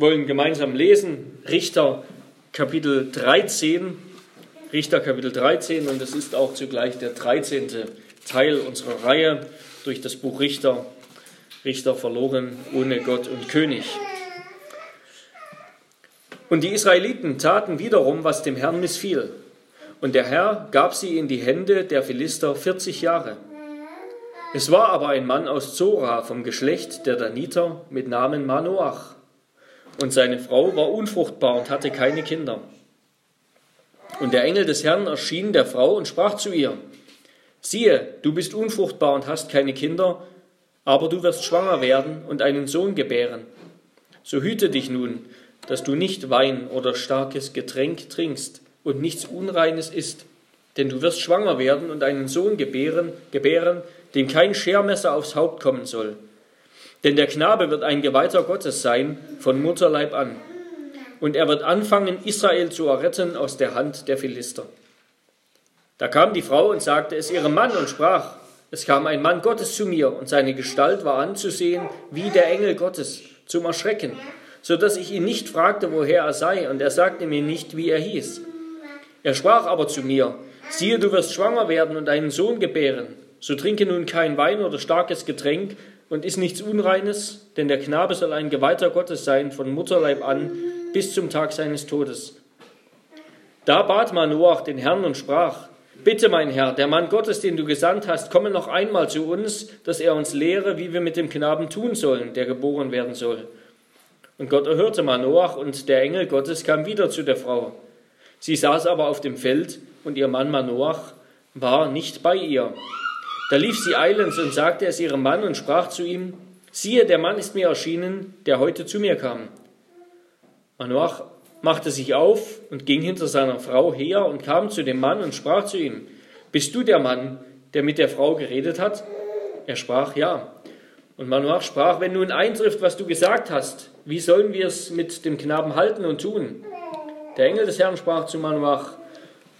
Wir wollen gemeinsam lesen Richter Kapitel 13, Richter Kapitel 13 und es ist auch zugleich der 13. Teil unserer Reihe durch das Buch Richter, Richter verloren ohne Gott und König. Und die Israeliten taten wiederum, was dem Herrn missfiel. Und der Herr gab sie in die Hände der Philister 40 Jahre. Es war aber ein Mann aus Zora vom Geschlecht der Daniter mit Namen Manoach und seine Frau war unfruchtbar und hatte keine Kinder. Und der Engel des Herrn erschien der Frau und sprach zu ihr, siehe, du bist unfruchtbar und hast keine Kinder, aber du wirst schwanger werden und einen Sohn gebären. So hüte dich nun, dass du nicht Wein oder starkes Getränk trinkst und nichts Unreines isst, denn du wirst schwanger werden und einen Sohn gebären, gebären, dem kein Schermesser aufs Haupt kommen soll denn der Knabe wird ein Geweihter Gottes sein, von Mutterleib an. Und er wird anfangen, Israel zu erretten aus der Hand der Philister. Da kam die Frau und sagte es ihrem Mann und sprach, es kam ein Mann Gottes zu mir, und seine Gestalt war anzusehen wie der Engel Gottes, zum Erschrecken, so dass ich ihn nicht fragte, woher er sei, und er sagte mir nicht, wie er hieß. Er sprach aber zu mir, siehe, du wirst schwanger werden und einen Sohn gebären, so trinke nun kein Wein oder starkes Getränk, und ist nichts Unreines, denn der Knabe soll ein Geweihter Gottes sein von Mutterleib an bis zum Tag seines Todes. Da bat Manoach den Herrn und sprach, Bitte, mein Herr, der Mann Gottes, den du gesandt hast, komme noch einmal zu uns, dass er uns lehre, wie wir mit dem Knaben tun sollen, der geboren werden soll. Und Gott erhörte Manoach, und der Engel Gottes kam wieder zu der Frau. Sie saß aber auf dem Feld, und ihr Mann Manoach war nicht bei ihr. Da lief sie eilends und sagte es ihrem Mann und sprach zu ihm, siehe, der Mann ist mir erschienen, der heute zu mir kam. Manoach machte sich auf und ging hinter seiner Frau her und kam zu dem Mann und sprach zu ihm, bist du der Mann, der mit der Frau geredet hat? Er sprach, ja. Und Manoach sprach, wenn nun eintrifft, was du gesagt hast, wie sollen wir es mit dem Knaben halten und tun? Der Engel des Herrn sprach zu Manoach,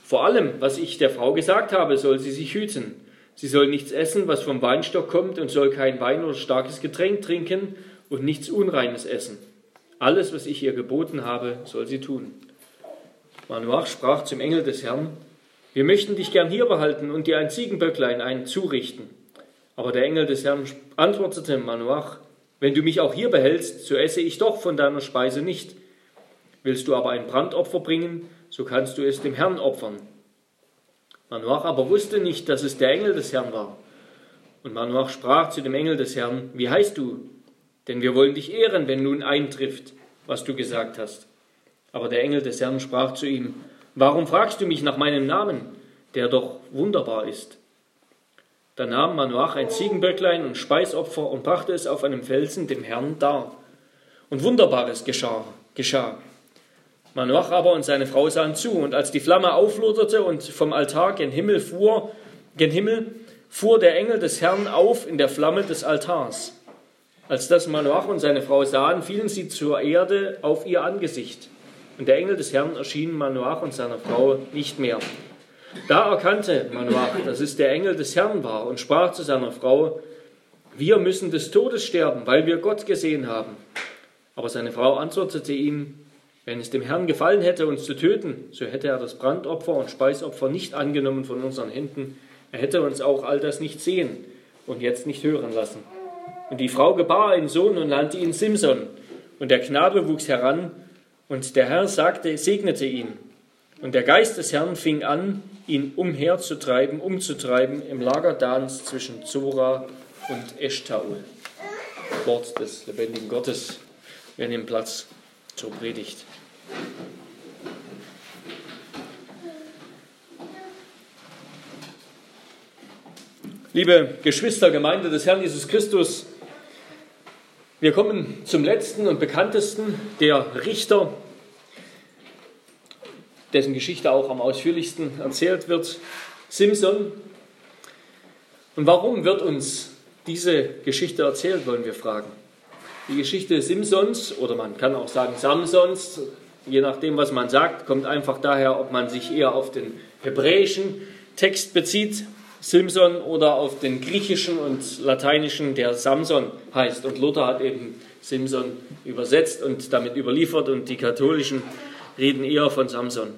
vor allem, was ich der Frau gesagt habe, soll sie sich hüten. Sie soll nichts essen, was vom Weinstock kommt, und soll kein Wein oder starkes Getränk trinken und nichts Unreines essen. Alles, was ich ihr geboten habe, soll sie tun. Manoach sprach zum Engel des Herrn, wir möchten dich gern hier behalten und dir ein Ziegenböcklein ein zurichten. Aber der Engel des Herrn antwortete Manoach, wenn du mich auch hier behältst, so esse ich doch von deiner Speise nicht. Willst du aber ein Brandopfer bringen, so kannst du es dem Herrn opfern. Manoach aber wusste nicht, dass es der Engel des Herrn war. Und Manoach sprach zu dem Engel des Herrn, wie heißt du? Denn wir wollen dich ehren, wenn nun eintrifft, was du gesagt hast. Aber der Engel des Herrn sprach zu ihm, warum fragst du mich nach meinem Namen, der doch wunderbar ist? Da nahm Manoach ein Ziegenböcklein und Speisopfer und brachte es auf einem Felsen dem Herrn dar. Und Wunderbares geschah, geschah. Manoach aber und seine Frau sahen zu, und als die Flamme aufloderte und vom Altar gen Himmel fuhr, gen Himmel, fuhr der Engel des Herrn auf in der Flamme des Altars. Als das Manoach und seine Frau sahen, fielen sie zur Erde auf ihr Angesicht. Und der Engel des Herrn erschien Manoach und seiner Frau nicht mehr. Da erkannte Manoach, dass es der Engel des Herrn war und sprach zu seiner Frau, wir müssen des Todes sterben, weil wir Gott gesehen haben. Aber seine Frau antwortete ihm, wenn es dem Herrn gefallen hätte, uns zu töten, so hätte er das Brandopfer und Speisopfer nicht angenommen von unseren Händen. Er hätte uns auch all das nicht sehen und jetzt nicht hören lassen. Und die Frau gebar einen Sohn und nannte ihn Simson. Und der Knabe wuchs heran, und der Herr sagte, segnete ihn. Und der Geist des Herrn fing an, ihn umherzutreiben, umzutreiben im Lager Dans zwischen Zora und Eshtaol. Wort des lebendigen Gottes. Wir nehmen Platz zur Predigt. Liebe Geschwister, Gemeinde des Herrn Jesus Christus, wir kommen zum letzten und bekanntesten der Richter, dessen Geschichte auch am ausführlichsten erzählt wird, Simson. Und warum wird uns diese Geschichte erzählt, wollen wir fragen. Die Geschichte Simsons, oder man kann auch sagen Samsons, je nachdem, was man sagt, kommt einfach daher, ob man sich eher auf den hebräischen Text bezieht, Simson, oder auf den griechischen und lateinischen, der Samson heißt. Und Luther hat eben Simson übersetzt und damit überliefert und die katholischen reden eher von Samson.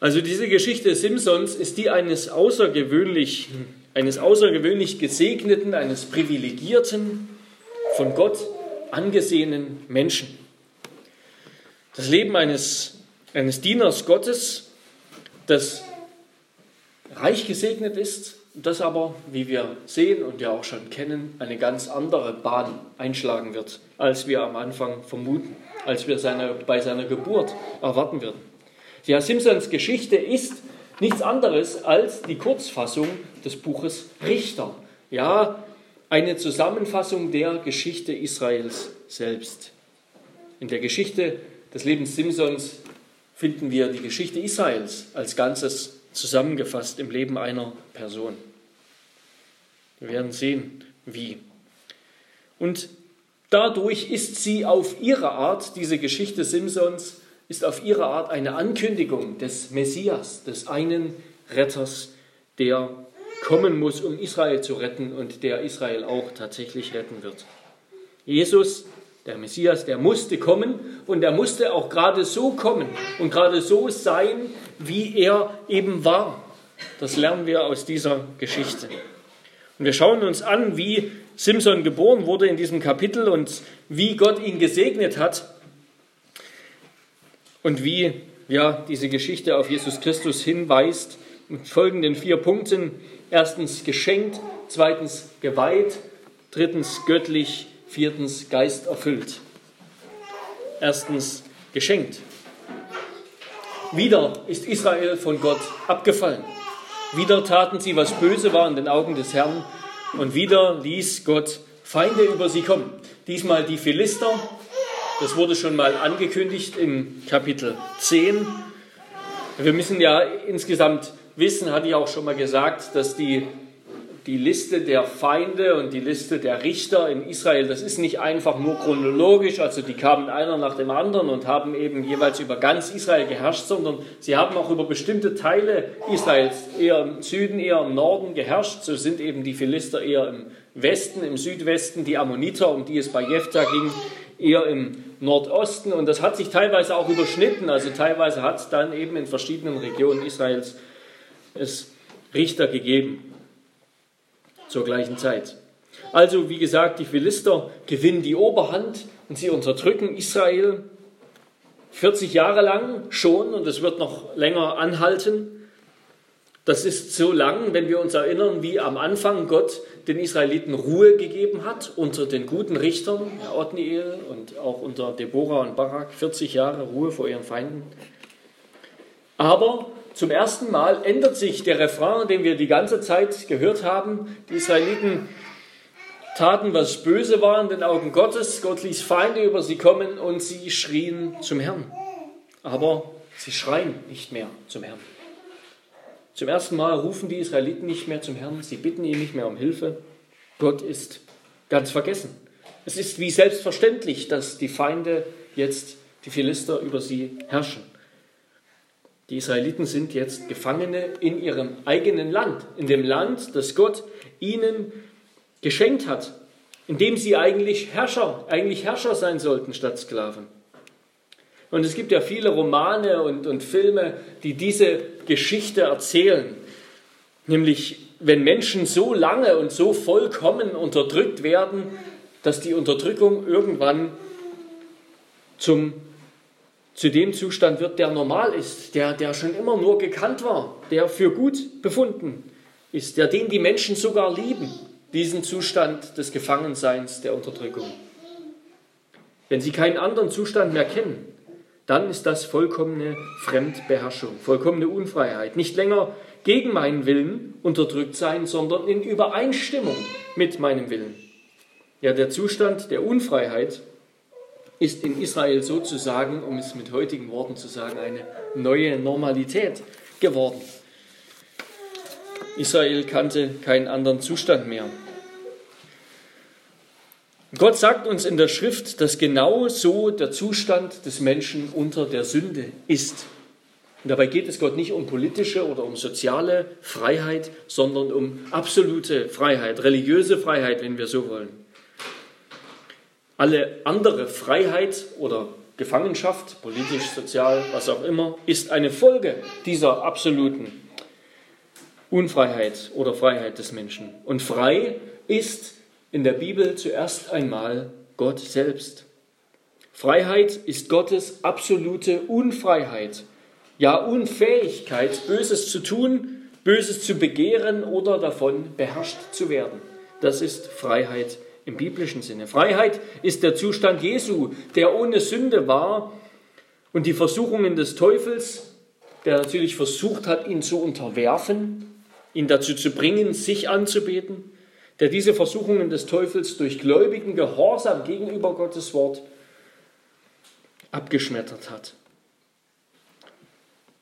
Also diese Geschichte Simsons ist die eines außergewöhnlich, eines außergewöhnlich gesegneten, eines privilegierten, von Gott angesehenen Menschen. Das Leben eines, eines Dieners Gottes, das reich gesegnet ist, das aber, wie wir sehen und ja auch schon kennen, eine ganz andere Bahn einschlagen wird, als wir am Anfang vermuten, als wir seine, bei seiner Geburt erwarten würden. Ja, Simpsons Geschichte ist nichts anderes als die Kurzfassung des Buches Richter. Ja, eine Zusammenfassung der Geschichte Israels selbst. In der Geschichte des Lebens Simpsons finden wir die Geschichte Israels als Ganzes zusammengefasst im Leben einer Person. Wir werden sehen, wie. Und dadurch ist sie auf ihre Art, diese Geschichte Simpsons, ist auf ihre Art eine Ankündigung des Messias, des einen Retters, der kommen muss, um Israel zu retten und der Israel auch tatsächlich retten wird. Jesus, der Messias, der musste kommen und er musste auch gerade so kommen und gerade so sein, wie er eben war. Das lernen wir aus dieser Geschichte. Und wir schauen uns an, wie Simson geboren wurde in diesem Kapitel und wie Gott ihn gesegnet hat und wie ja, diese Geschichte auf Jesus Christus hinweist mit folgenden vier Punkten. Erstens geschenkt, zweitens geweiht, drittens göttlich, viertens geisterfüllt. Erstens geschenkt. Wieder ist Israel von Gott abgefallen. Wieder taten sie, was böse war in den Augen des Herrn. Und wieder ließ Gott Feinde über sie kommen. Diesmal die Philister, das wurde schon mal angekündigt im Kapitel 10. Wir müssen ja insgesamt wissen, hatte ich auch schon mal gesagt, dass die, die Liste der Feinde und die Liste der Richter in Israel, das ist nicht einfach nur chronologisch, also die kamen einer nach dem anderen und haben eben jeweils über ganz Israel geherrscht, sondern sie haben auch über bestimmte Teile Israels, eher im Süden, eher im Norden geherrscht. So sind eben die Philister eher im Westen, im Südwesten, die Ammoniter, um die es bei Jephthah ging, eher im Nordosten und das hat sich teilweise auch überschnitten. Also teilweise hat es dann eben in verschiedenen Regionen Israels es Richter gegeben zur gleichen Zeit. Also wie gesagt, die Philister gewinnen die Oberhand und sie unterdrücken Israel 40 Jahre lang schon und es wird noch länger anhalten. Das ist so lang, wenn wir uns erinnern, wie am Anfang Gott den Israeliten Ruhe gegeben hat unter den guten Richtern, Othniel und auch unter Deborah und Barak, 40 Jahre Ruhe vor ihren Feinden. Aber zum ersten Mal ändert sich der Refrain, den wir die ganze Zeit gehört haben. Die Israeliten taten, was böse war in den Augen Gottes. Gott ließ Feinde über sie kommen und sie schrien zum Herrn. Aber sie schreien nicht mehr zum Herrn. Zum ersten Mal rufen die Israeliten nicht mehr zum Herrn, sie bitten ihn nicht mehr um Hilfe. Gott ist ganz vergessen. Es ist wie selbstverständlich, dass die Feinde jetzt, die Philister, über sie herrschen. Die Israeliten sind jetzt Gefangene in ihrem eigenen Land, in dem Land, das Gott ihnen geschenkt hat, in dem sie eigentlich Herrscher, eigentlich Herrscher sein sollten statt Sklaven. Und es gibt ja viele Romane und, und Filme, die diese Geschichte erzählen. Nämlich, wenn Menschen so lange und so vollkommen unterdrückt werden, dass die Unterdrückung irgendwann zum, zu dem Zustand wird, der normal ist, der, der schon immer nur gekannt war, der für gut befunden ist, der den die Menschen sogar lieben, diesen Zustand des Gefangenseins, der Unterdrückung. Wenn sie keinen anderen Zustand mehr kennen, dann ist das vollkommene Fremdbeherrschung, vollkommene Unfreiheit. Nicht länger gegen meinen Willen unterdrückt sein, sondern in Übereinstimmung mit meinem Willen. Ja, der Zustand der Unfreiheit ist in Israel sozusagen, um es mit heutigen Worten zu sagen, eine neue Normalität geworden. Israel kannte keinen anderen Zustand mehr. Gott sagt uns in der Schrift, dass genau so der Zustand des Menschen unter der Sünde ist. Und dabei geht es Gott nicht um politische oder um soziale Freiheit, sondern um absolute Freiheit, religiöse Freiheit, wenn wir so wollen. Alle andere Freiheit oder Gefangenschaft, politisch, sozial, was auch immer, ist eine Folge dieser absoluten Unfreiheit oder Freiheit des Menschen. Und frei ist in der Bibel zuerst einmal Gott selbst. Freiheit ist Gottes absolute Unfreiheit, ja Unfähigkeit, Böses zu tun, Böses zu begehren oder davon beherrscht zu werden. Das ist Freiheit im biblischen Sinne. Freiheit ist der Zustand Jesu, der ohne Sünde war und die Versuchungen des Teufels, der natürlich versucht hat, ihn zu unterwerfen, ihn dazu zu bringen, sich anzubeten, der diese Versuchungen des Teufels durch gläubigen Gehorsam gegenüber Gottes Wort abgeschmettert hat.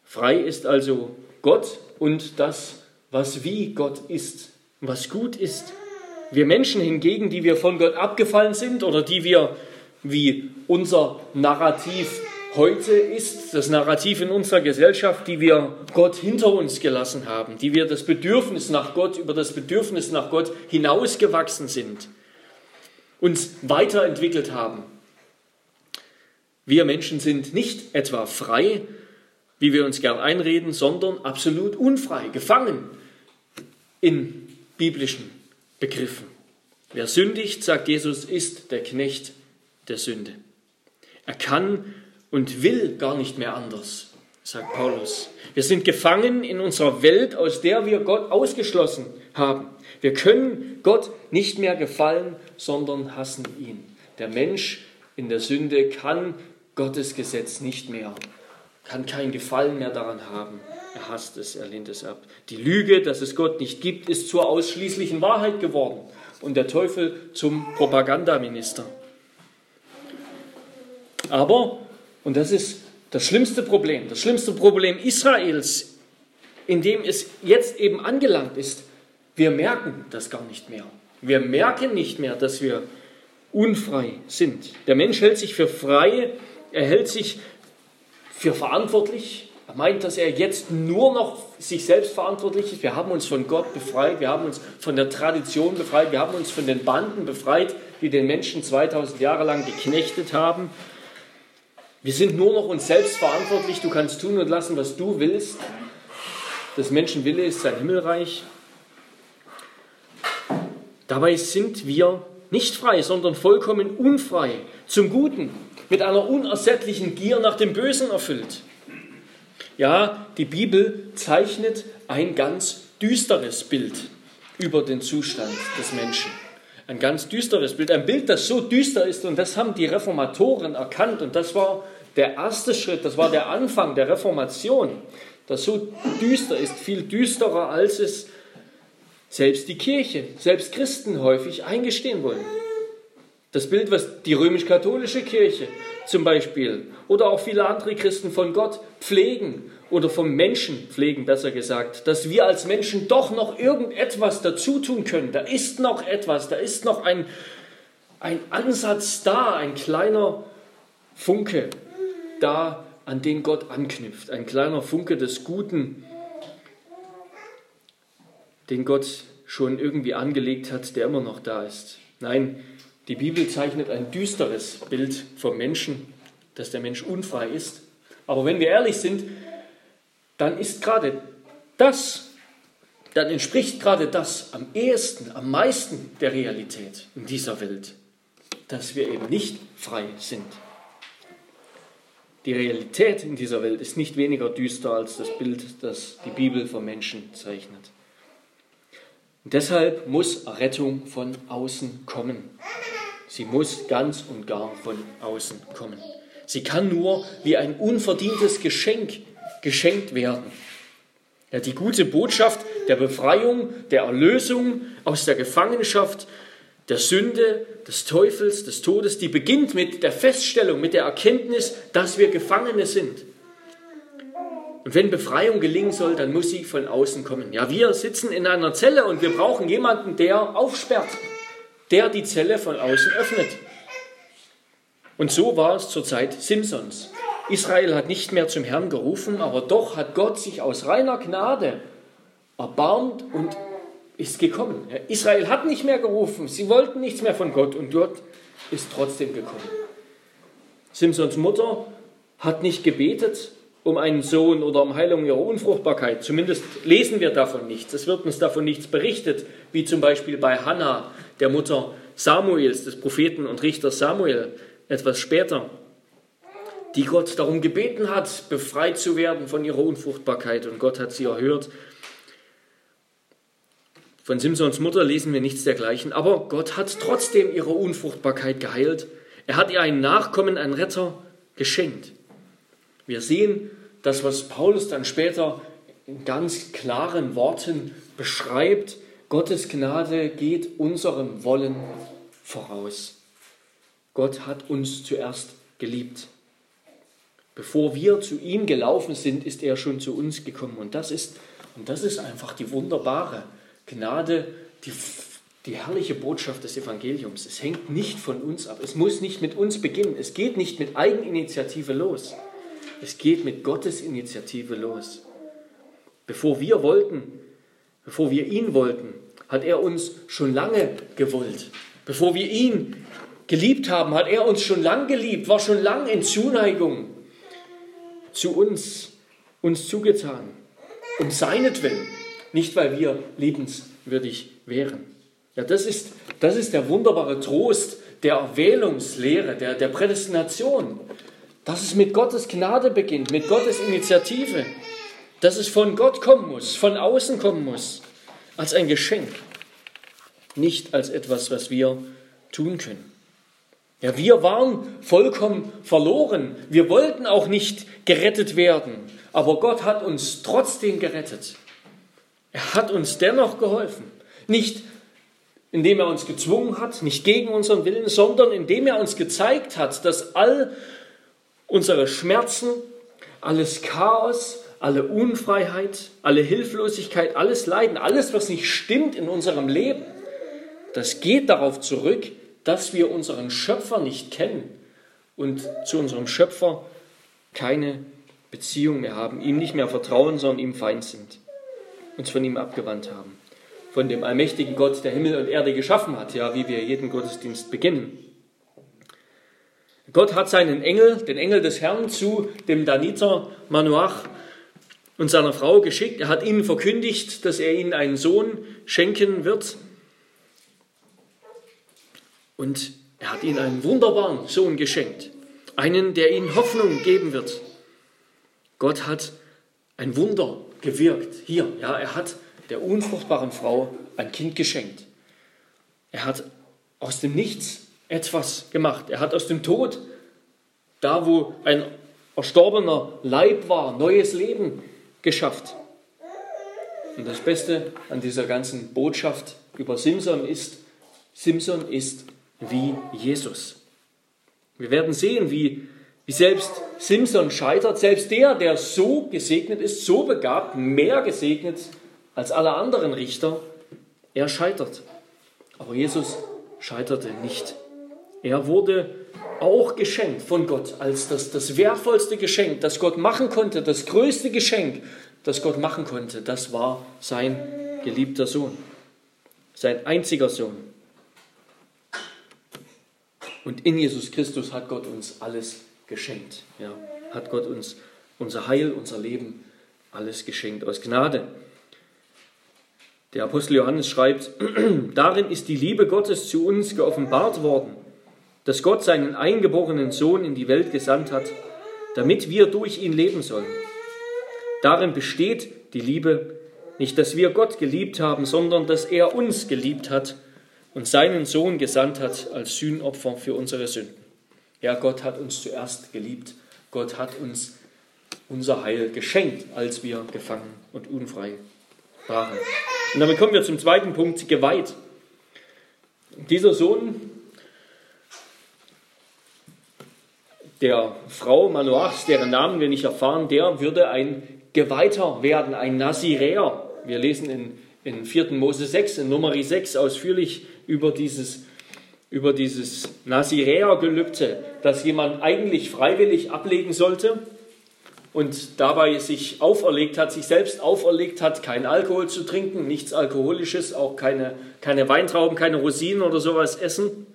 Frei ist also Gott und das, was wie Gott ist, was gut ist. Wir Menschen hingegen, die wir von Gott abgefallen sind oder die wir, wie unser Narrativ heute ist, das Narrativ in unserer Gesellschaft, die wir Gott hinter uns gelassen haben, die wir das Bedürfnis nach Gott, über das Bedürfnis nach Gott hinausgewachsen sind, uns weiterentwickelt haben, wir Menschen sind nicht etwa frei, wie wir uns gern einreden, sondern absolut unfrei, gefangen in biblischen Begriffen. Wer sündigt, sagt Jesus, ist der Knecht der Sünde. Er kann und will gar nicht mehr anders, sagt Paulus. Wir sind gefangen in unserer Welt, aus der wir Gott ausgeschlossen haben. Wir können Gott nicht mehr gefallen, sondern hassen ihn. Der Mensch in der Sünde kann Gottes Gesetz nicht mehr, kann kein Gefallen mehr daran haben. Er hasst es, er lehnt es ab. Die Lüge, dass es Gott nicht gibt, ist zur ausschließlichen Wahrheit geworden und der Teufel zum Propagandaminister. Aber, und das ist das schlimmste Problem, das schlimmste Problem Israels, in dem es jetzt eben angelangt ist, wir merken das gar nicht mehr. Wir merken nicht mehr, dass wir unfrei sind. Der Mensch hält sich für frei, er hält sich für verantwortlich. Er meint, dass er jetzt nur noch sich selbst verantwortlich ist. Wir haben uns von Gott befreit, wir haben uns von der Tradition befreit, wir haben uns von den Banden befreit, die den Menschen 2000 Jahre lang geknechtet haben. Wir sind nur noch uns selbst verantwortlich. Du kannst tun und lassen, was du willst. Das Menschenwille ist sein Himmelreich. Dabei sind wir nicht frei, sondern vollkommen unfrei zum Guten mit einer unersättlichen Gier nach dem Bösen erfüllt. Ja, die Bibel zeichnet ein ganz düsteres Bild über den Zustand des Menschen. Ein ganz düsteres Bild, ein Bild, das so düster ist und das haben die Reformatoren erkannt und das war der erste Schritt, das war der Anfang der Reformation, das so düster ist, viel düsterer als es selbst die Kirche, selbst Christen häufig eingestehen wollen. Das Bild, was die römisch-katholische Kirche zum Beispiel oder auch viele andere Christen von Gott pflegen oder vom Menschen pflegen, besser gesagt, dass wir als Menschen doch noch irgendetwas dazu tun können. Da ist noch etwas, da ist noch ein, ein Ansatz da, ein kleiner Funke da, an den Gott anknüpft, ein kleiner Funke des Guten, den Gott schon irgendwie angelegt hat, der immer noch da ist. Nein, die Bibel zeichnet ein düsteres Bild vom Menschen, dass der Mensch unfrei ist. Aber wenn wir ehrlich sind, dann ist gerade das, dann entspricht gerade das am ehesten, am meisten der Realität in dieser Welt, dass wir eben nicht frei sind. Die Realität in dieser Welt ist nicht weniger düster als das Bild, das die Bibel vom Menschen zeichnet. Und deshalb muss Rettung von außen kommen. Sie muss ganz und gar von außen kommen. Sie kann nur wie ein unverdientes Geschenk geschenkt werden. Ja, die gute Botschaft der Befreiung, der Erlösung aus der Gefangenschaft, der Sünde, des Teufels, des Todes, die beginnt mit der Feststellung, mit der Erkenntnis, dass wir Gefangene sind. Und wenn Befreiung gelingen soll, dann muss sie von außen kommen. Ja, wir sitzen in einer Zelle und wir brauchen jemanden, der aufsperrt, der die Zelle von außen öffnet. Und so war es zur Zeit Simsons. Israel hat nicht mehr zum Herrn gerufen, aber doch hat Gott sich aus reiner Gnade erbarmt und ist gekommen. Israel hat nicht mehr gerufen, sie wollten nichts mehr von Gott und dort ist trotzdem gekommen. Simsons Mutter hat nicht gebetet um einen Sohn oder um Heilung ihrer Unfruchtbarkeit. Zumindest lesen wir davon nichts. Es wird uns davon nichts berichtet, wie zum Beispiel bei Hannah, der Mutter Samuels, des Propheten und Richters Samuel, etwas später, die Gott darum gebeten hat, befreit zu werden von ihrer Unfruchtbarkeit und Gott hat sie erhört. Von Simsons Mutter lesen wir nichts dergleichen, aber Gott hat trotzdem ihre Unfruchtbarkeit geheilt. Er hat ihr einen Nachkommen, einen Retter geschenkt. Wir sehen das, was Paulus dann später in ganz klaren Worten beschreibt. Gottes Gnade geht unserem Wollen voraus. Gott hat uns zuerst geliebt. Bevor wir zu ihm gelaufen sind, ist er schon zu uns gekommen. Und das ist, und das ist einfach die wunderbare Gnade, die, die herrliche Botschaft des Evangeliums. Es hängt nicht von uns ab. Es muss nicht mit uns beginnen. Es geht nicht mit Eigeninitiative los. Es geht mit Gottes Initiative los. Bevor wir wollten, bevor wir ihn wollten, hat er uns schon lange gewollt. Bevor wir ihn geliebt haben, hat er uns schon lang geliebt, war schon lang in Zuneigung zu uns, uns zugetan. Um seinetwillen, nicht weil wir liebenswürdig wären. Ja, das ist, das ist der wunderbare Trost der Erwählungslehre, der, der Prädestination dass es mit Gottes Gnade beginnt, mit Gottes Initiative, dass es von Gott kommen muss, von außen kommen muss, als ein Geschenk, nicht als etwas, was wir tun können. Ja, wir waren vollkommen verloren. Wir wollten auch nicht gerettet werden. Aber Gott hat uns trotzdem gerettet. Er hat uns dennoch geholfen. Nicht indem er uns gezwungen hat, nicht gegen unseren Willen, sondern indem er uns gezeigt hat, dass all unsere Schmerzen, alles Chaos, alle Unfreiheit, alle Hilflosigkeit, alles Leiden, alles, was nicht stimmt in unserem Leben, das geht darauf zurück, dass wir unseren Schöpfer nicht kennen und zu unserem Schöpfer keine Beziehung mehr haben, ihm nicht mehr vertrauen, sondern ihm Feind sind, uns von ihm abgewandt haben, von dem allmächtigen Gott, der Himmel und Erde geschaffen hat, ja, wie wir jeden Gottesdienst beginnen. Gott hat seinen Engel, den Engel des Herrn, zu dem Daniter Manoach und seiner Frau geschickt. Er hat ihnen verkündigt, dass er ihnen einen Sohn schenken wird. Und er hat ihnen einen wunderbaren Sohn geschenkt. Einen, der ihnen Hoffnung geben wird. Gott hat ein Wunder gewirkt. Hier, ja, er hat der unfruchtbaren Frau ein Kind geschenkt. Er hat aus dem Nichts etwas gemacht. Er hat aus dem Tod, da wo ein erstorbener Leib war, neues Leben geschafft. Und das Beste an dieser ganzen Botschaft über Simson ist, Simson ist wie Jesus. Wir werden sehen, wie, wie selbst Simson scheitert, selbst der, der so gesegnet ist, so begabt, mehr gesegnet als alle anderen Richter, er scheitert. Aber Jesus scheiterte nicht. Er wurde auch geschenkt von Gott als das, das wertvollste Geschenk, das Gott machen konnte, das größte Geschenk, das Gott machen konnte. Das war sein geliebter Sohn, sein einziger Sohn. Und in Jesus Christus hat Gott uns alles geschenkt. Ja, hat Gott uns unser Heil, unser Leben, alles geschenkt aus Gnade. Der Apostel Johannes schreibt, darin ist die Liebe Gottes zu uns geoffenbart worden dass Gott seinen eingeborenen Sohn in die Welt gesandt hat, damit wir durch ihn leben sollen. Darin besteht die Liebe, nicht dass wir Gott geliebt haben, sondern dass er uns geliebt hat und seinen Sohn gesandt hat als Sühnopfer für unsere Sünden. Ja, Gott hat uns zuerst geliebt. Gott hat uns unser Heil geschenkt, als wir gefangen und unfrei waren. Und damit kommen wir zum zweiten Punkt, geweiht. Dieser Sohn der Frau Manoachs, deren Namen wir nicht erfahren, der würde ein Geweihter werden, ein Naziräer. Wir lesen in, in 4. Mose 6, in Nummer 6 ausführlich über dieses, über dieses Naziräergelübde, das jemand eigentlich freiwillig ablegen sollte und dabei sich auferlegt hat, sich selbst auferlegt hat, kein Alkohol zu trinken, nichts Alkoholisches, auch keine, keine Weintrauben, keine Rosinen oder sowas essen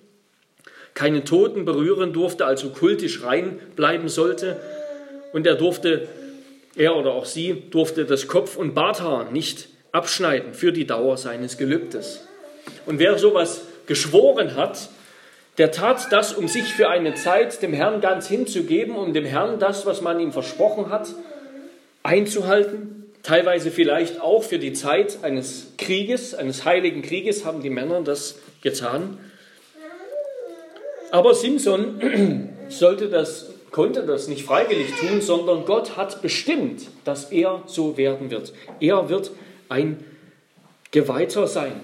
keine Toten berühren durfte, also kultisch rein bleiben sollte. Und er durfte, er oder auch sie, durfte das Kopf- und Barthaar nicht abschneiden für die Dauer seines Gelübdes. Und wer sowas geschworen hat, der tat das, um sich für eine Zeit dem Herrn ganz hinzugeben, um dem Herrn das, was man ihm versprochen hat, einzuhalten. Teilweise vielleicht auch für die Zeit eines Krieges, eines heiligen Krieges haben die Männer das getan. Aber Simson sollte das, konnte das nicht freiwillig tun, sondern Gott hat bestimmt, dass er so werden wird. Er wird ein Geweihter sein,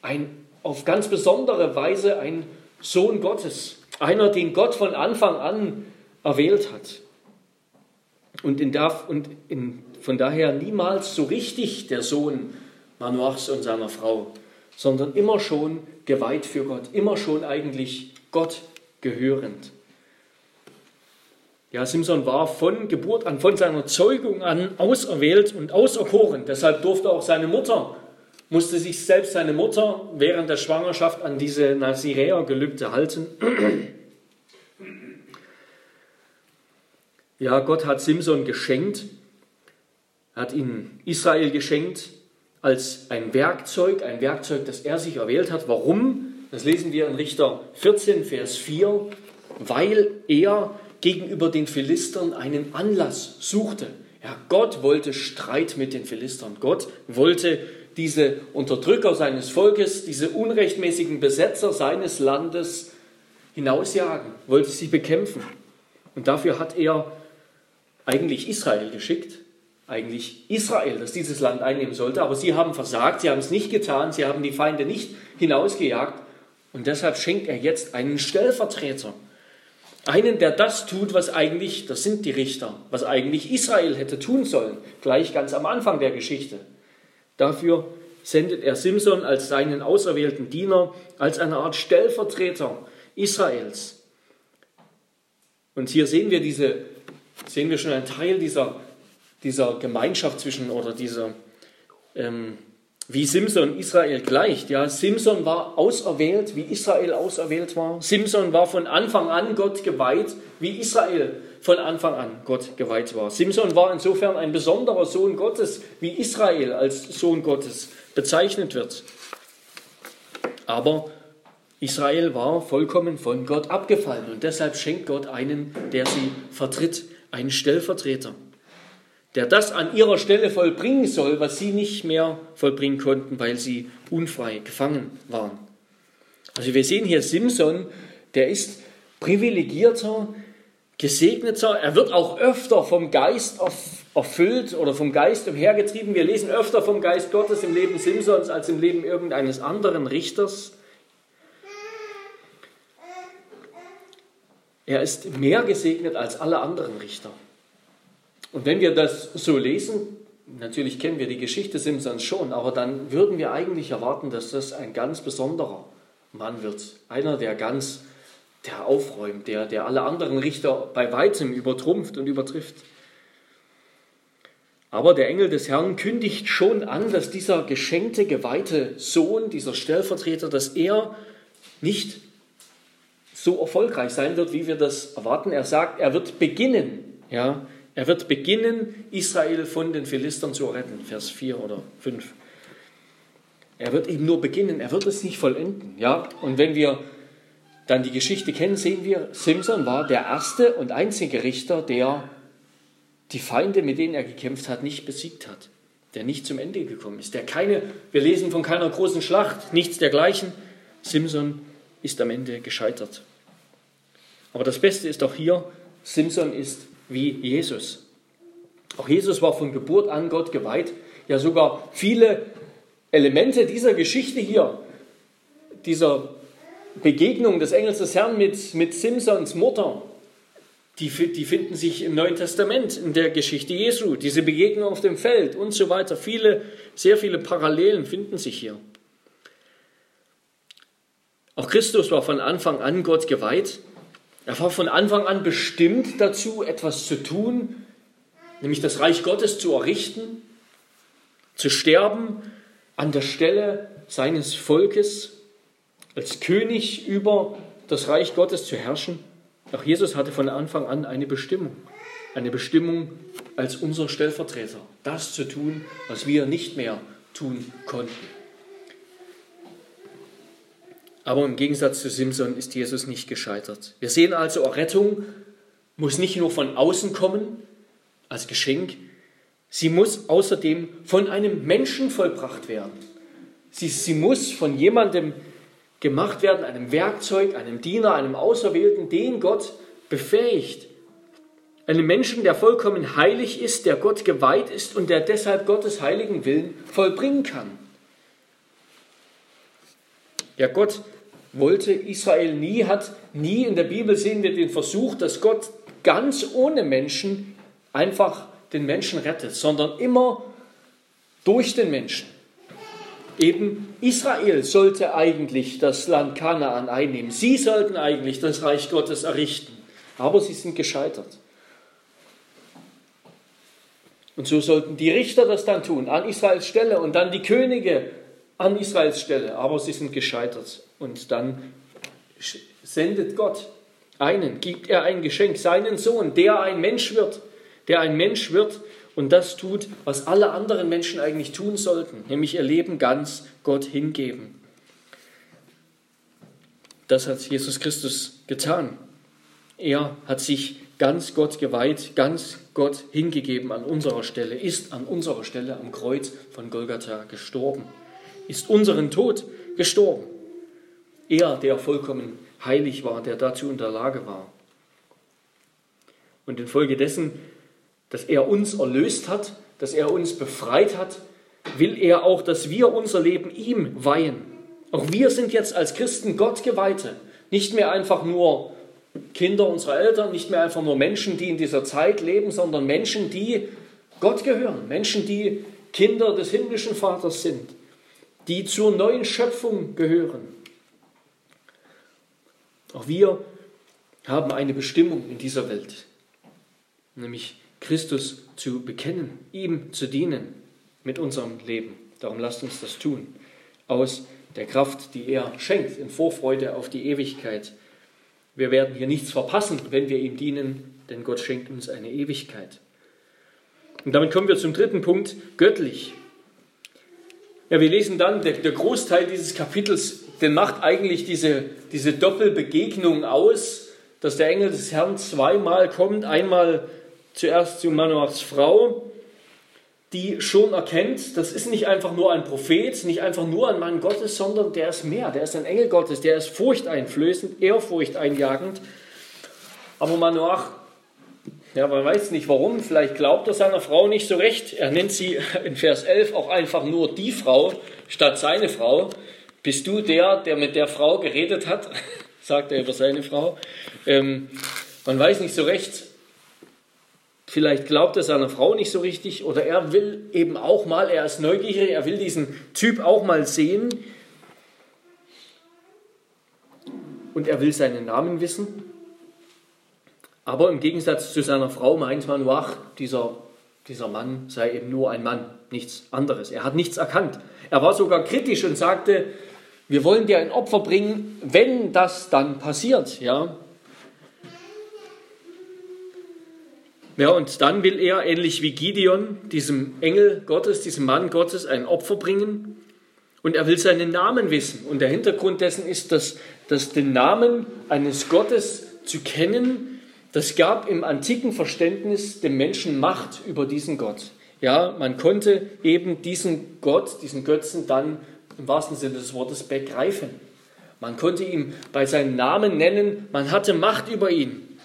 ein auf ganz besondere Weise ein Sohn Gottes, einer, den Gott von Anfang an erwählt hat. Und, in, und in, von daher niemals so richtig der Sohn Manoachs und seiner Frau, sondern immer schon geweiht für Gott, immer schon eigentlich Gott gehörend. Ja, Simson war von Geburt an, von seiner Zeugung an auserwählt und auserkoren. Deshalb durfte auch seine Mutter, musste sich selbst seine Mutter während der Schwangerschaft an diese Naziräer-Gelübde halten. Ja, Gott hat Simson geschenkt, hat ihn Israel geschenkt als ein Werkzeug, ein Werkzeug, das er sich erwählt hat. Warum? Das lesen wir in Richter 14, Vers 4, weil er gegenüber den Philistern einen Anlass suchte. Ja, Gott wollte Streit mit den Philistern. Gott wollte diese Unterdrücker seines Volkes, diese unrechtmäßigen Besetzer seines Landes hinausjagen, wollte sie bekämpfen. Und dafür hat er eigentlich Israel geschickt, eigentlich Israel, das dieses Land einnehmen sollte. Aber sie haben versagt, sie haben es nicht getan, sie haben die Feinde nicht hinausgejagt. Und deshalb schenkt er jetzt einen Stellvertreter. Einen, der das tut, was eigentlich, das sind die Richter, was eigentlich Israel hätte tun sollen, gleich ganz am Anfang der Geschichte. Dafür sendet er Simson als seinen auserwählten Diener, als eine Art Stellvertreter Israels. Und hier sehen wir diese, sehen wir schon einen Teil dieser, dieser Gemeinschaft zwischen oder dieser ähm, wie Simson Israel gleicht. Ja, Simson war auserwählt, wie Israel auserwählt war. Simson war von Anfang an Gott geweiht, wie Israel von Anfang an Gott geweiht war. Simson war insofern ein besonderer Sohn Gottes, wie Israel als Sohn Gottes bezeichnet wird. Aber Israel war vollkommen von Gott abgefallen und deshalb schenkt Gott einen, der sie vertritt, einen Stellvertreter der das an ihrer Stelle vollbringen soll, was sie nicht mehr vollbringen konnten, weil sie unfrei gefangen waren. Also wir sehen hier Simson, der ist privilegierter, gesegneter, er wird auch öfter vom Geist erfüllt oder vom Geist umhergetrieben. Wir lesen öfter vom Geist Gottes im Leben Simsons als im Leben irgendeines anderen Richters. Er ist mehr gesegnet als alle anderen Richter. Und wenn wir das so lesen, natürlich kennen wir die Geschichte Simsons schon, aber dann würden wir eigentlich erwarten, dass das ein ganz besonderer Mann wird. Einer, der ganz, der aufräumt, der, der alle anderen Richter bei weitem übertrumpft und übertrifft. Aber der Engel des Herrn kündigt schon an, dass dieser geschenkte, geweihte Sohn, dieser Stellvertreter, dass er nicht so erfolgreich sein wird, wie wir das erwarten. Er sagt, er wird beginnen, ja, er wird beginnen, Israel von den Philistern zu retten. Vers 4 oder 5. Er wird eben nur beginnen, er wird es nicht vollenden. Ja? Und wenn wir dann die Geschichte kennen, sehen wir, Simson war der erste und einzige Richter, der die Feinde, mit denen er gekämpft hat, nicht besiegt hat. Der nicht zum Ende gekommen ist. Der keine, wir lesen von keiner großen Schlacht, nichts dergleichen. Simson ist am Ende gescheitert. Aber das Beste ist auch hier, Simson ist wie Jesus. Auch Jesus war von Geburt an Gott geweiht. Ja, sogar viele Elemente dieser Geschichte hier, dieser Begegnung des Engels des Herrn mit, mit Simsons Mutter, die, die finden sich im Neuen Testament, in der Geschichte Jesu. Diese Begegnung auf dem Feld und so weiter. Viele, sehr viele Parallelen finden sich hier. Auch Christus war von Anfang an Gott geweiht. Er war von Anfang an bestimmt dazu, etwas zu tun, nämlich das Reich Gottes zu errichten, zu sterben an der Stelle seines Volkes als König über das Reich Gottes zu herrschen? Auch Jesus hatte von Anfang an eine Bestimmung. Eine Bestimmung als unser Stellvertreter, das zu tun, was wir nicht mehr tun konnten. Aber im Gegensatz zu Simson ist Jesus nicht gescheitert. Wir sehen also, Errettung muss nicht nur von außen kommen als Geschenk, sie muss außerdem von einem Menschen vollbracht werden. Sie, sie muss von jemandem gemacht werden, einem Werkzeug, einem Diener, einem Auserwählten, den Gott befähigt. Einem Menschen, der vollkommen heilig ist, der Gott geweiht ist und der deshalb Gottes heiligen Willen vollbringen kann. Ja, Gott wollte Israel nie, hat nie in der Bibel sehen wir den Versuch, dass Gott ganz ohne Menschen einfach den Menschen rettet, sondern immer durch den Menschen. Eben Israel sollte eigentlich das Land Kanaan einnehmen. Sie sollten eigentlich das Reich Gottes errichten. Aber sie sind gescheitert. Und so sollten die Richter das dann tun, an Israels Stelle und dann die Könige an Israels Stelle. Aber sie sind gescheitert. Und dann sendet Gott einen, gibt er ein Geschenk, seinen Sohn, der ein Mensch wird, der ein Mensch wird und das tut, was alle anderen Menschen eigentlich tun sollten, nämlich ihr Leben ganz Gott hingeben. Das hat Jesus Christus getan. Er hat sich ganz Gott geweiht, ganz Gott hingegeben an unserer Stelle, ist an unserer Stelle am Kreuz von Golgatha gestorben, ist unseren Tod gestorben. Er, der vollkommen heilig war, der dazu in der Lage war. Und infolgedessen dass er uns erlöst hat, dass er uns befreit hat, will er auch, dass wir unser Leben ihm weihen. Auch wir sind jetzt als Christen Gott geweihte, nicht mehr einfach nur Kinder unserer Eltern, nicht mehr einfach nur Menschen, die in dieser Zeit leben, sondern Menschen, die Gott gehören, Menschen, die Kinder des himmlischen Vaters sind, die zur neuen Schöpfung gehören. Auch wir haben eine Bestimmung in dieser Welt, nämlich Christus zu bekennen, ihm zu dienen mit unserem Leben. Darum lasst uns das tun, aus der Kraft, die er schenkt, in Vorfreude auf die Ewigkeit. Wir werden hier nichts verpassen, wenn wir ihm dienen, denn Gott schenkt uns eine Ewigkeit. Und damit kommen wir zum dritten Punkt, göttlich. Ja, wir lesen dann, der, der Großteil dieses Kapitels, den macht eigentlich diese, diese Doppelbegegnung aus, dass der Engel des Herrn zweimal kommt, einmal zuerst zu Manoachs Frau, die schon erkennt, das ist nicht einfach nur ein Prophet, nicht einfach nur ein Mann Gottes, sondern der ist mehr, der ist ein Engel Gottes, der ist furchteinflößend, ehrfurcht einjagend. Aber Manoach, ja, man weiß nicht warum, vielleicht glaubt er seiner Frau nicht so recht. Er nennt sie in Vers 11 auch einfach nur die Frau statt seine Frau. Bist du der, der mit der Frau geredet hat? sagt er über seine Frau. Ähm, man weiß nicht so recht, Vielleicht glaubt er seiner Frau nicht so richtig oder er will eben auch mal, er ist neugierig, er will diesen Typ auch mal sehen und er will seinen Namen wissen. Aber im Gegensatz zu seiner Frau meint man, ach, dieser, dieser Mann sei eben nur ein Mann, nichts anderes. Er hat nichts erkannt. Er war sogar kritisch und sagte, wir wollen dir ein Opfer bringen, wenn das dann passiert. Ja, Ja, und dann will er, ähnlich wie Gideon, diesem Engel Gottes, diesem Mann Gottes, ein Opfer bringen. Und er will seinen Namen wissen. Und der Hintergrund dessen ist, dass, dass den Namen eines Gottes zu kennen, das gab im antiken Verständnis dem Menschen Macht über diesen Gott. Ja, man konnte eben diesen Gott, diesen Götzen dann im wahrsten Sinne des Wortes begreifen. Man konnte ihn bei seinem Namen nennen, man hatte Macht über ihn.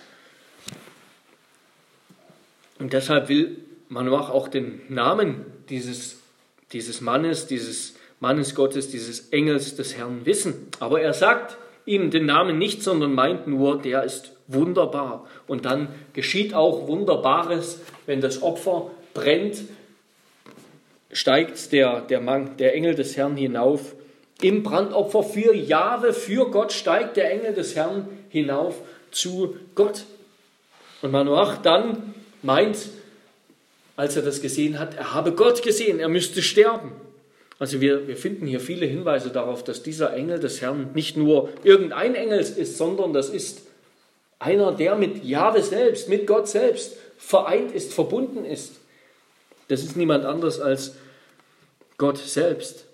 Und deshalb will Manoach auch den Namen dieses, dieses Mannes, dieses Mannes Gottes, dieses Engels des Herrn wissen. Aber er sagt ihm den Namen nicht, sondern meint nur, der ist wunderbar. Und dann geschieht auch Wunderbares, wenn das Opfer brennt, steigt der, der, Mann, der Engel des Herrn hinauf. Im Brandopfer für Jahwe, für Gott steigt der Engel des Herrn hinauf zu Gott. Und Manoach dann meint, als er das gesehen hat, er habe Gott gesehen, er müsste sterben. Also wir, wir finden hier viele Hinweise darauf, dass dieser Engel des Herrn nicht nur irgendein Engel ist, sondern das ist einer, der mit Jahwe selbst, mit Gott selbst vereint ist, verbunden ist. Das ist niemand anders als Gott selbst,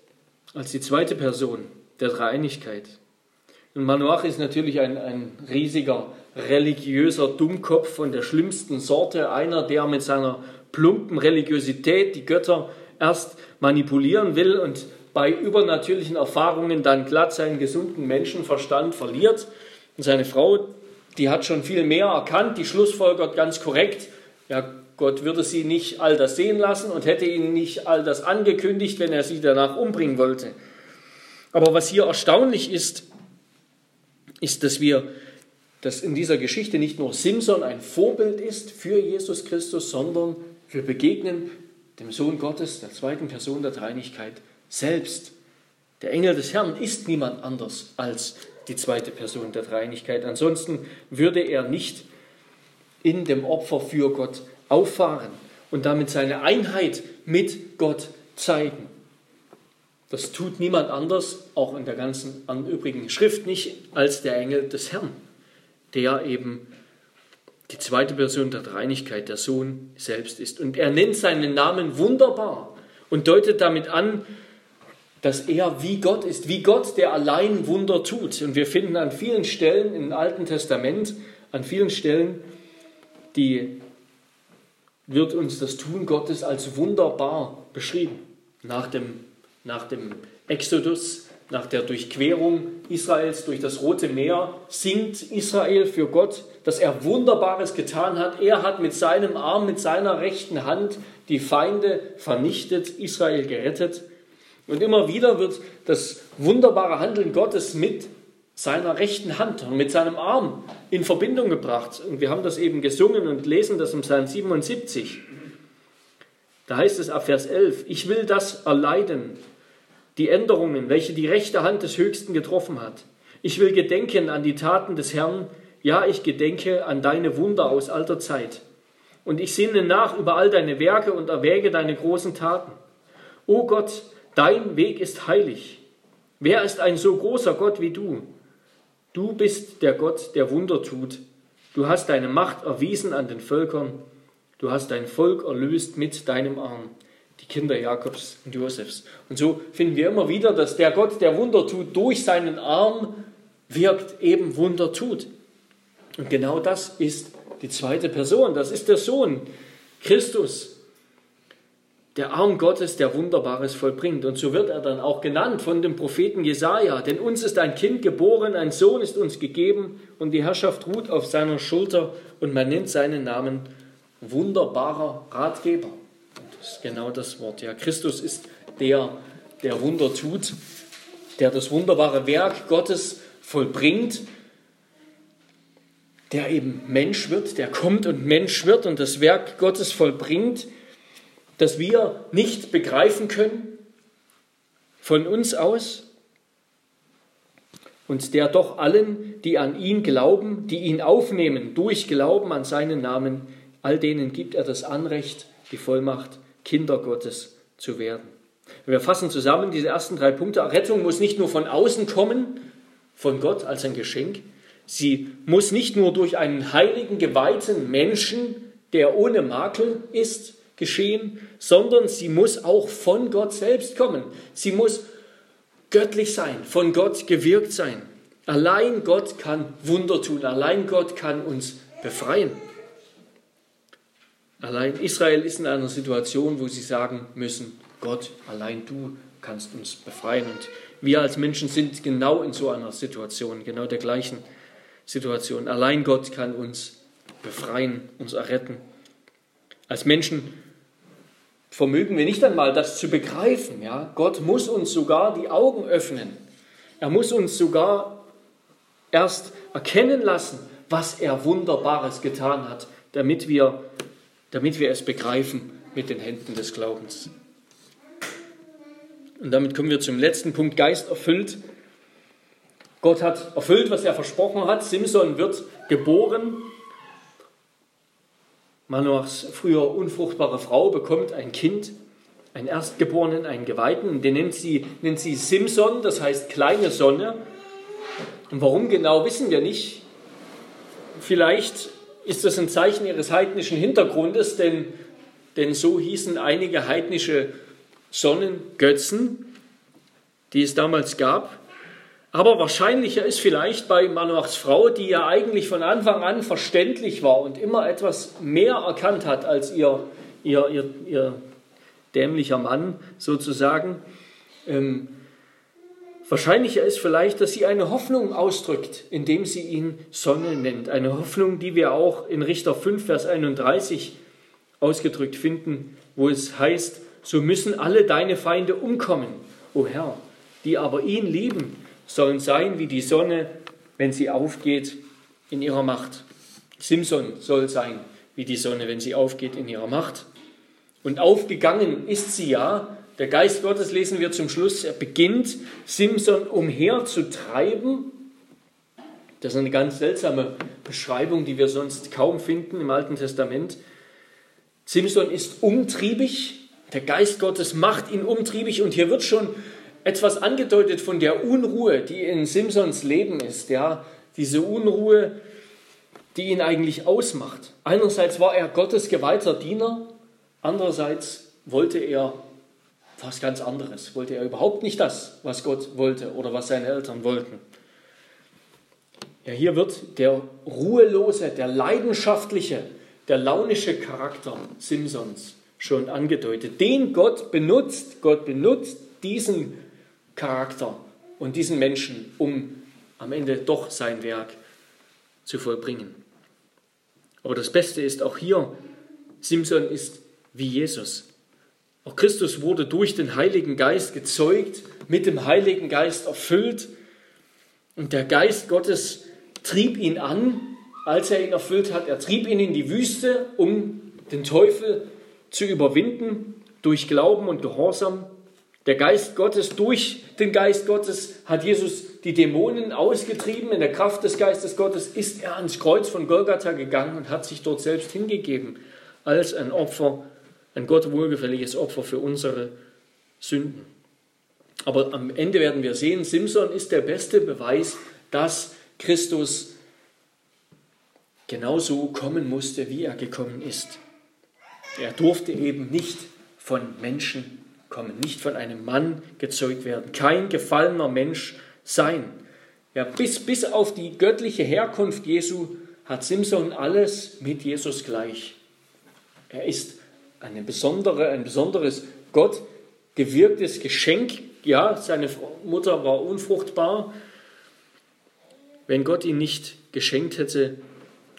als die zweite Person der Dreieinigkeit. Und Manoach ist natürlich ein, ein riesiger religiöser Dummkopf von der schlimmsten Sorte, einer, der mit seiner plumpen Religiosität die Götter erst manipulieren will und bei übernatürlichen Erfahrungen dann glatt seinen gesunden Menschenverstand verliert. Und seine Frau, die hat schon viel mehr erkannt, die schlussfolgert ganz korrekt, ja, Gott würde sie nicht all das sehen lassen und hätte ihnen nicht all das angekündigt, wenn er sie danach umbringen wollte. Aber was hier erstaunlich ist, ist, dass wir, dass in dieser Geschichte nicht nur Simson ein Vorbild ist für Jesus Christus, sondern wir begegnen dem Sohn Gottes, der zweiten Person der Dreinigkeit, selbst. Der Engel des Herrn ist niemand anders als die zweite Person der Dreinigkeit. Ansonsten würde er nicht in dem Opfer für Gott auffahren und damit seine Einheit mit Gott zeigen. Das tut niemand anders, auch in der ganzen übrigen Schrift nicht, als der Engel des Herrn, der eben die zweite Person der Dreinigkeit, der Sohn selbst ist. Und er nennt seinen Namen wunderbar und deutet damit an, dass er wie Gott ist, wie Gott, der allein Wunder tut. Und wir finden an vielen Stellen im Alten Testament, an vielen Stellen, die wird uns das Tun Gottes als wunderbar beschrieben. Nach dem, nach dem Exodus, nach der Durchquerung Israels durch das Rote Meer, singt Israel für Gott, dass er Wunderbares getan hat. Er hat mit seinem Arm, mit seiner rechten Hand die Feinde vernichtet, Israel gerettet. Und immer wieder wird das wunderbare Handeln Gottes mit seiner rechten Hand und mit seinem Arm in Verbindung gebracht. Und wir haben das eben gesungen und lesen das im Psalm 77. Da heißt es ab Vers 11, ich will das erleiden, die Änderungen, welche die rechte Hand des Höchsten getroffen hat. Ich will gedenken an die Taten des Herrn, ja, ich gedenke an deine Wunder aus alter Zeit. Und ich sinne nach über all deine Werke und erwäge deine großen Taten. O Gott, dein Weg ist heilig. Wer ist ein so großer Gott wie du? Du bist der Gott, der Wunder tut. Du hast deine Macht erwiesen an den Völkern. Du hast dein Volk erlöst mit deinem Arm, die Kinder Jakobs und Josefs. Und so finden wir immer wieder, dass der Gott, der Wunder tut, durch seinen Arm wirkt, eben Wunder tut. Und genau das ist die zweite Person, das ist der Sohn, Christus, der Arm Gottes, der Wunderbares vollbringt. Und so wird er dann auch genannt von dem Propheten Jesaja. Denn uns ist ein Kind geboren, ein Sohn ist uns gegeben und die Herrschaft ruht auf seiner Schulter und man nennt seinen Namen wunderbarer Ratgeber. Das ist genau das Wort. Ja, Christus ist der, der Wunder tut, der das wunderbare Werk Gottes vollbringt, der eben Mensch wird, der kommt und Mensch wird und das Werk Gottes vollbringt das wir nicht begreifen können von uns aus und der doch allen, die an ihn glauben, die ihn aufnehmen, durch Glauben an seinen Namen, all denen gibt er das Anrecht, die Vollmacht, Kinder Gottes zu werden. Wir fassen zusammen diese ersten drei Punkte. Rettung muss nicht nur von außen kommen, von Gott als ein Geschenk. Sie muss nicht nur durch einen heiligen, geweihten Menschen, der ohne Makel ist, geschehen, sondern sie muss auch von Gott selbst kommen. Sie muss göttlich sein, von Gott gewirkt sein. Allein Gott kann Wunder tun, allein Gott kann uns befreien. Allein Israel ist in einer Situation, wo sie sagen müssen, Gott, allein du kannst uns befreien. Und wir als Menschen sind genau in so einer Situation, genau der gleichen Situation. Allein Gott kann uns befreien, uns erretten. Als Menschen vermögen wir nicht einmal das zu begreifen. Ja? Gott muss uns sogar die Augen öffnen. Er muss uns sogar erst erkennen lassen, was er Wunderbares getan hat, damit wir, damit wir es begreifen mit den Händen des Glaubens. Und damit kommen wir zum letzten Punkt, Geist erfüllt. Gott hat erfüllt, was er versprochen hat. Simson wird geboren Manoachs früher unfruchtbare Frau bekommt ein Kind einen Erstgeborenen, einen Geweihten, den nennt sie, nennt sie Simson, das heißt kleine Sonne. Und warum genau, wissen wir nicht. Vielleicht ist das ein Zeichen ihres heidnischen Hintergrundes, denn, denn so hießen einige heidnische Sonnengötzen, die es damals gab. Aber wahrscheinlicher ist vielleicht bei Manoachs Frau, die ja eigentlich von Anfang an verständlich war und immer etwas mehr erkannt hat als ihr, ihr, ihr, ihr dämlicher Mann sozusagen. Ähm, wahrscheinlicher ist vielleicht, dass sie eine Hoffnung ausdrückt, indem sie ihn Sonne nennt. Eine Hoffnung, die wir auch in Richter 5, Vers 31 ausgedrückt finden, wo es heißt, so müssen alle deine Feinde umkommen, o Herr, die aber ihn lieben, sollen sein wie die Sonne, wenn sie aufgeht in ihrer Macht. Simson soll sein wie die Sonne, wenn sie aufgeht in ihrer Macht. Und aufgegangen ist sie ja. Der Geist Gottes lesen wir zum Schluss. Er beginnt, Simson umherzutreiben. Das ist eine ganz seltsame Beschreibung, die wir sonst kaum finden im Alten Testament. Simson ist umtriebig. Der Geist Gottes macht ihn umtriebig. Und hier wird schon etwas angedeutet von der Unruhe, die in Simsons Leben ist. Ja, diese Unruhe, die ihn eigentlich ausmacht. Einerseits war er Gottes geweihter Diener Andererseits wollte er was ganz anderes, wollte er überhaupt nicht das, was Gott wollte oder was seine Eltern wollten. Ja, hier wird der ruhelose, der leidenschaftliche, der launische Charakter Simsons schon angedeutet, den Gott benutzt. Gott benutzt diesen Charakter und diesen Menschen, um am Ende doch sein Werk zu vollbringen. Aber das Beste ist auch hier, Simson ist wie Jesus. Auch Christus wurde durch den Heiligen Geist gezeugt, mit dem Heiligen Geist erfüllt. Und der Geist Gottes trieb ihn an, als er ihn erfüllt hat. Er trieb ihn in die Wüste, um den Teufel zu überwinden durch Glauben und Gehorsam. Der Geist Gottes, durch den Geist Gottes hat Jesus die Dämonen ausgetrieben. In der Kraft des Geistes Gottes ist er ans Kreuz von Golgatha gegangen und hat sich dort selbst hingegeben als ein Opfer ein Gott wohlgefälliges Opfer für unsere Sünden. Aber am Ende werden wir sehen, Simson ist der beste Beweis, dass Christus genauso kommen musste, wie er gekommen ist. Er durfte eben nicht von Menschen kommen, nicht von einem Mann gezeugt werden, kein gefallener Mensch sein. Ja, bis, bis auf die göttliche Herkunft Jesu hat Simson alles mit Jesus gleich. Er ist eine besondere, ein besonderes Gott gewirktes Geschenk. Ja, seine Mutter war unfruchtbar. Wenn Gott ihn nicht geschenkt hätte,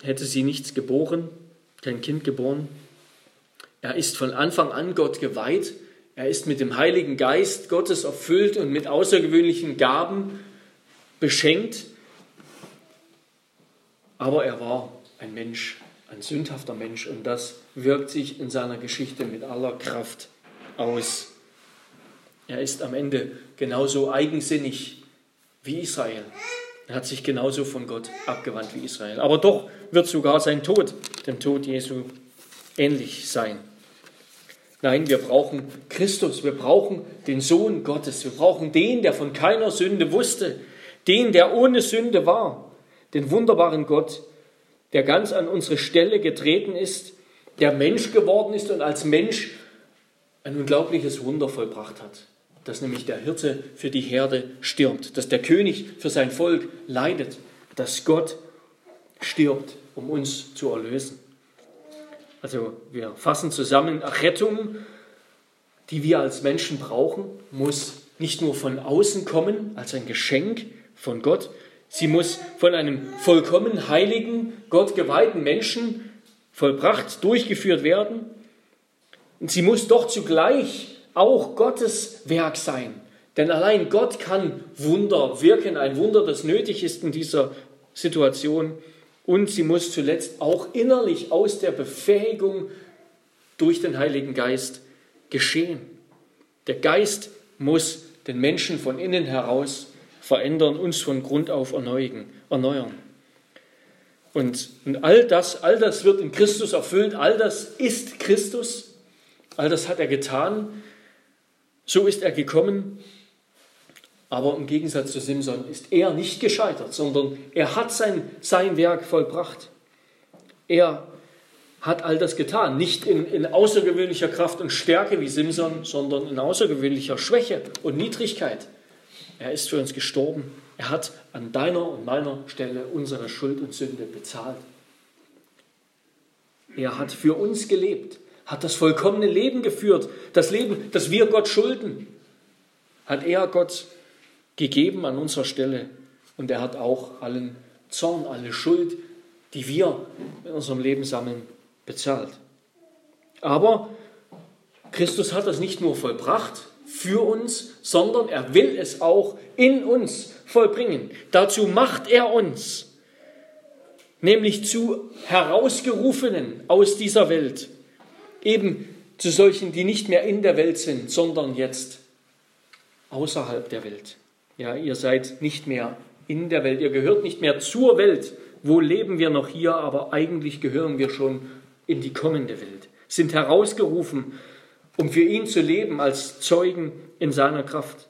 hätte sie nichts geboren, kein Kind geboren. Er ist von Anfang an Gott geweiht. Er ist mit dem Heiligen Geist Gottes erfüllt und mit außergewöhnlichen Gaben beschenkt. Aber er war ein Mensch ein sündhafter Mensch und das wirkt sich in seiner Geschichte mit aller Kraft aus. Er ist am Ende genauso eigensinnig wie Israel. Er hat sich genauso von Gott abgewandt wie Israel. Aber doch wird sogar sein Tod dem Tod Jesu ähnlich sein. Nein, wir brauchen Christus, wir brauchen den Sohn Gottes, wir brauchen den, der von keiner Sünde wusste, den, der ohne Sünde war, den wunderbaren Gott, der ganz an unsere Stelle getreten ist, der Mensch geworden ist und als Mensch ein unglaubliches Wunder vollbracht hat. Dass nämlich der Hirte für die Herde stirbt, dass der König für sein Volk leidet, dass Gott stirbt, um uns zu erlösen. Also wir fassen zusammen, Rettung, die wir als Menschen brauchen, muss nicht nur von außen kommen als ein Geschenk von Gott, Sie muss von einem vollkommen heiligen, Gott geweihten Menschen vollbracht, durchgeführt werden. Und sie muss doch zugleich auch Gottes Werk sein. Denn allein Gott kann Wunder wirken, ein Wunder, das nötig ist in dieser Situation. Und sie muss zuletzt auch innerlich aus der Befähigung durch den Heiligen Geist geschehen. Der Geist muss den Menschen von innen heraus verändern, uns von Grund auf erneuern. Und, und all das, all das wird in Christus erfüllt, all das ist Christus, all das hat er getan. So ist er gekommen, aber im Gegensatz zu Simson ist er nicht gescheitert, sondern er hat sein, sein Werk vollbracht. Er hat all das getan, nicht in, in außergewöhnlicher Kraft und Stärke wie Simson, sondern in außergewöhnlicher Schwäche und Niedrigkeit. Er ist für uns gestorben. Er hat an deiner und meiner Stelle unsere Schuld und Sünde bezahlt. Er hat für uns gelebt, hat das vollkommene Leben geführt, das Leben, das wir Gott schulden, hat er Gott gegeben an unserer Stelle. Und er hat auch allen Zorn, alle Schuld, die wir in unserem Leben sammeln, bezahlt. Aber Christus hat das nicht nur vollbracht für uns, sondern er will es auch in uns vollbringen. Dazu macht er uns, nämlich zu Herausgerufenen aus dieser Welt, eben zu solchen, die nicht mehr in der Welt sind, sondern jetzt außerhalb der Welt. Ja, ihr seid nicht mehr in der Welt, ihr gehört nicht mehr zur Welt. Wo leben wir noch hier, aber eigentlich gehören wir schon in die kommende Welt, sind herausgerufen, um für ihn zu leben als Zeugen in seiner Kraft.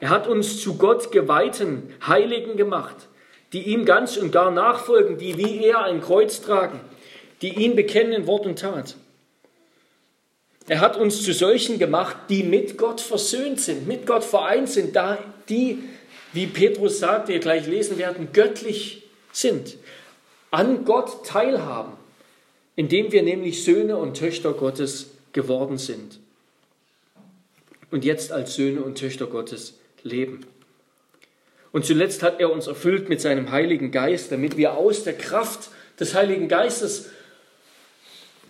Er hat uns zu Gott geweihten Heiligen gemacht, die ihm ganz und gar nachfolgen, die wie er ein Kreuz tragen, die ihn bekennen in Wort und Tat. Er hat uns zu solchen gemacht, die mit Gott versöhnt sind, mit Gott vereint sind, da die, wie Petrus sagt, wir gleich lesen werden, göttlich sind, an Gott teilhaben, indem wir nämlich Söhne und Töchter Gottes geworden sind und jetzt als Söhne und Töchter Gottes leben. Und zuletzt hat er uns erfüllt mit seinem Heiligen Geist, damit wir aus der Kraft des Heiligen Geistes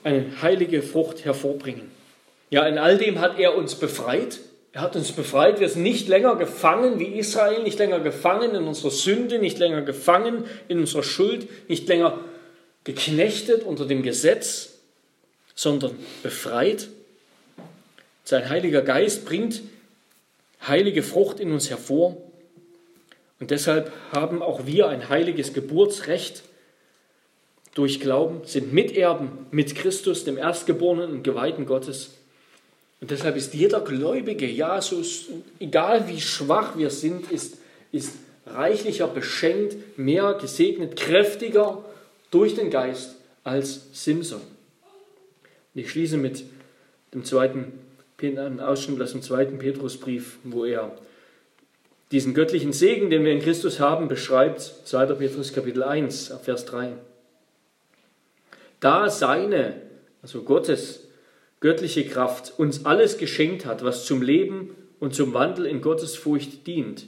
eine heilige Frucht hervorbringen. Ja, in all dem hat er uns befreit. Er hat uns befreit. Wir sind nicht länger gefangen wie Israel, nicht länger gefangen in unserer Sünde, nicht länger gefangen in unserer Schuld, nicht länger geknechtet unter dem Gesetz, sondern befreit. Sein Heiliger Geist bringt heilige Frucht in uns hervor. Und deshalb haben auch wir ein heiliges Geburtsrecht durch Glauben, sind Miterben mit Christus, dem Erstgeborenen und Geweihten Gottes. Und deshalb ist jeder Gläubige, ja, so egal wie schwach wir sind, ist, ist reichlicher beschenkt, mehr gesegnet, kräftiger durch den Geist als Simson. Und ich schließe mit dem zweiten einem Ausschnitt aus dem zweiten Petrusbrief, wo er diesen göttlichen Segen, den wir in Christus haben, beschreibt, 2. Petrus Kapitel 1, Vers 3. Da seine, also Gottes göttliche Kraft uns alles geschenkt hat, was zum Leben und zum Wandel in Gottes Furcht dient,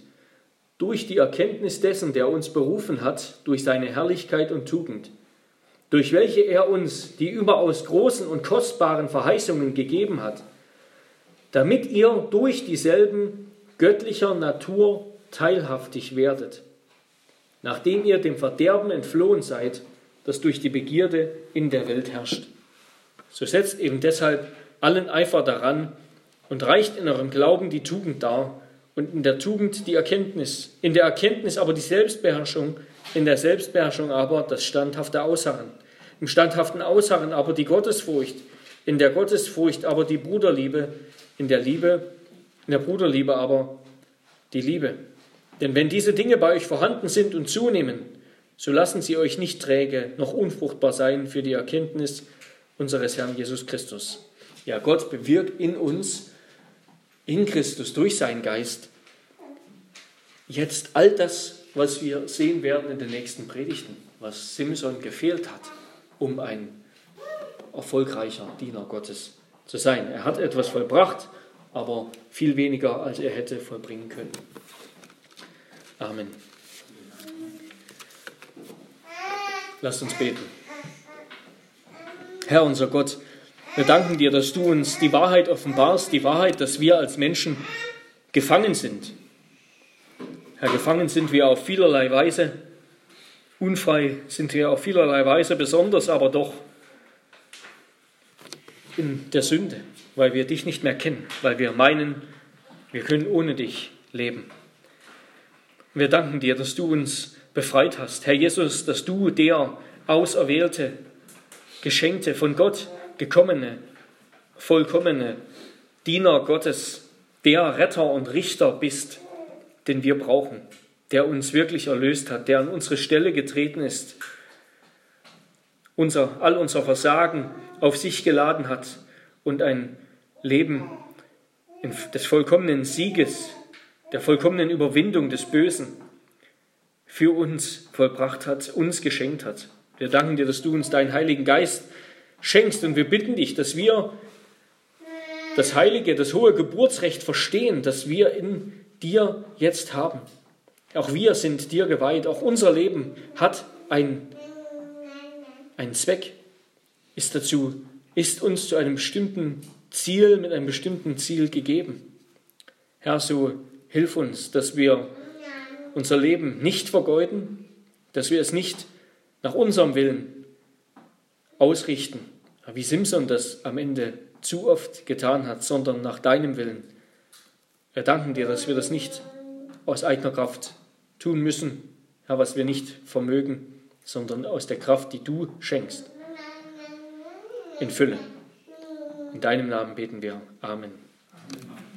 durch die Erkenntnis dessen, der uns berufen hat, durch seine Herrlichkeit und Tugend, durch welche er uns die überaus großen und kostbaren Verheißungen gegeben hat, damit ihr durch dieselben göttlicher Natur teilhaftig werdet, nachdem ihr dem Verderben entflohen seid, das durch die Begierde in der Welt herrscht. So setzt eben deshalb allen Eifer daran und reicht in eurem Glauben die Tugend dar und in der Tugend die Erkenntnis, in der Erkenntnis aber die Selbstbeherrschung, in der Selbstbeherrschung aber das standhafte Ausharren, im standhaften Ausharren aber die Gottesfurcht, in der Gottesfurcht aber die Bruderliebe, in der Liebe, in der Bruderliebe aber die Liebe. Denn wenn diese Dinge bei euch vorhanden sind und zunehmen, so lassen sie euch nicht träge noch unfruchtbar sein für die Erkenntnis unseres Herrn Jesus Christus. Ja, Gott bewirkt in uns, in Christus, durch seinen Geist, jetzt all das, was wir sehen werden in den nächsten Predigten, was Simson gefehlt hat, um ein erfolgreicher Diener Gottes zu sein. Er hat etwas vollbracht, aber viel weniger, als er hätte vollbringen können. Amen. Lasst uns beten. Herr unser Gott, wir danken dir, dass du uns die Wahrheit offenbarst, die Wahrheit, dass wir als Menschen gefangen sind. Herr, gefangen sind wir auf vielerlei Weise, unfrei sind wir auf vielerlei Weise, besonders aber doch in der Sünde, weil wir dich nicht mehr kennen, weil wir meinen, wir können ohne dich leben. Wir danken dir, dass du uns befreit hast. Herr Jesus, dass du der Auserwählte, geschenkte, von Gott gekommene, vollkommene Diener Gottes der Retter und Richter bist, den wir brauchen, der uns wirklich erlöst hat, der an unsere Stelle getreten ist, unser, all unser Versagen auf sich geladen hat und ein Leben des vollkommenen Sieges, der vollkommenen Überwindung des Bösen für uns vollbracht hat, uns geschenkt hat. Wir danken dir, dass du uns deinen Heiligen Geist schenkst und wir bitten dich, dass wir das heilige, das hohe Geburtsrecht verstehen, das wir in dir jetzt haben. Auch wir sind dir geweiht, auch unser Leben hat ein, einen Zweck, ist dazu, ist uns zu einem bestimmten Ziel, mit einem bestimmten Ziel gegeben. Herr, so hilf uns, dass wir unser Leben nicht vergeuden, dass wir es nicht nach unserem Willen ausrichten, wie Simson das am Ende zu oft getan hat, sondern nach deinem Willen. Wir danken dir, dass wir das nicht aus eigener Kraft tun müssen, Herr, was wir nicht vermögen, sondern aus der Kraft, die du schenkst. In Fülle. In deinem Namen beten wir. Amen. Amen.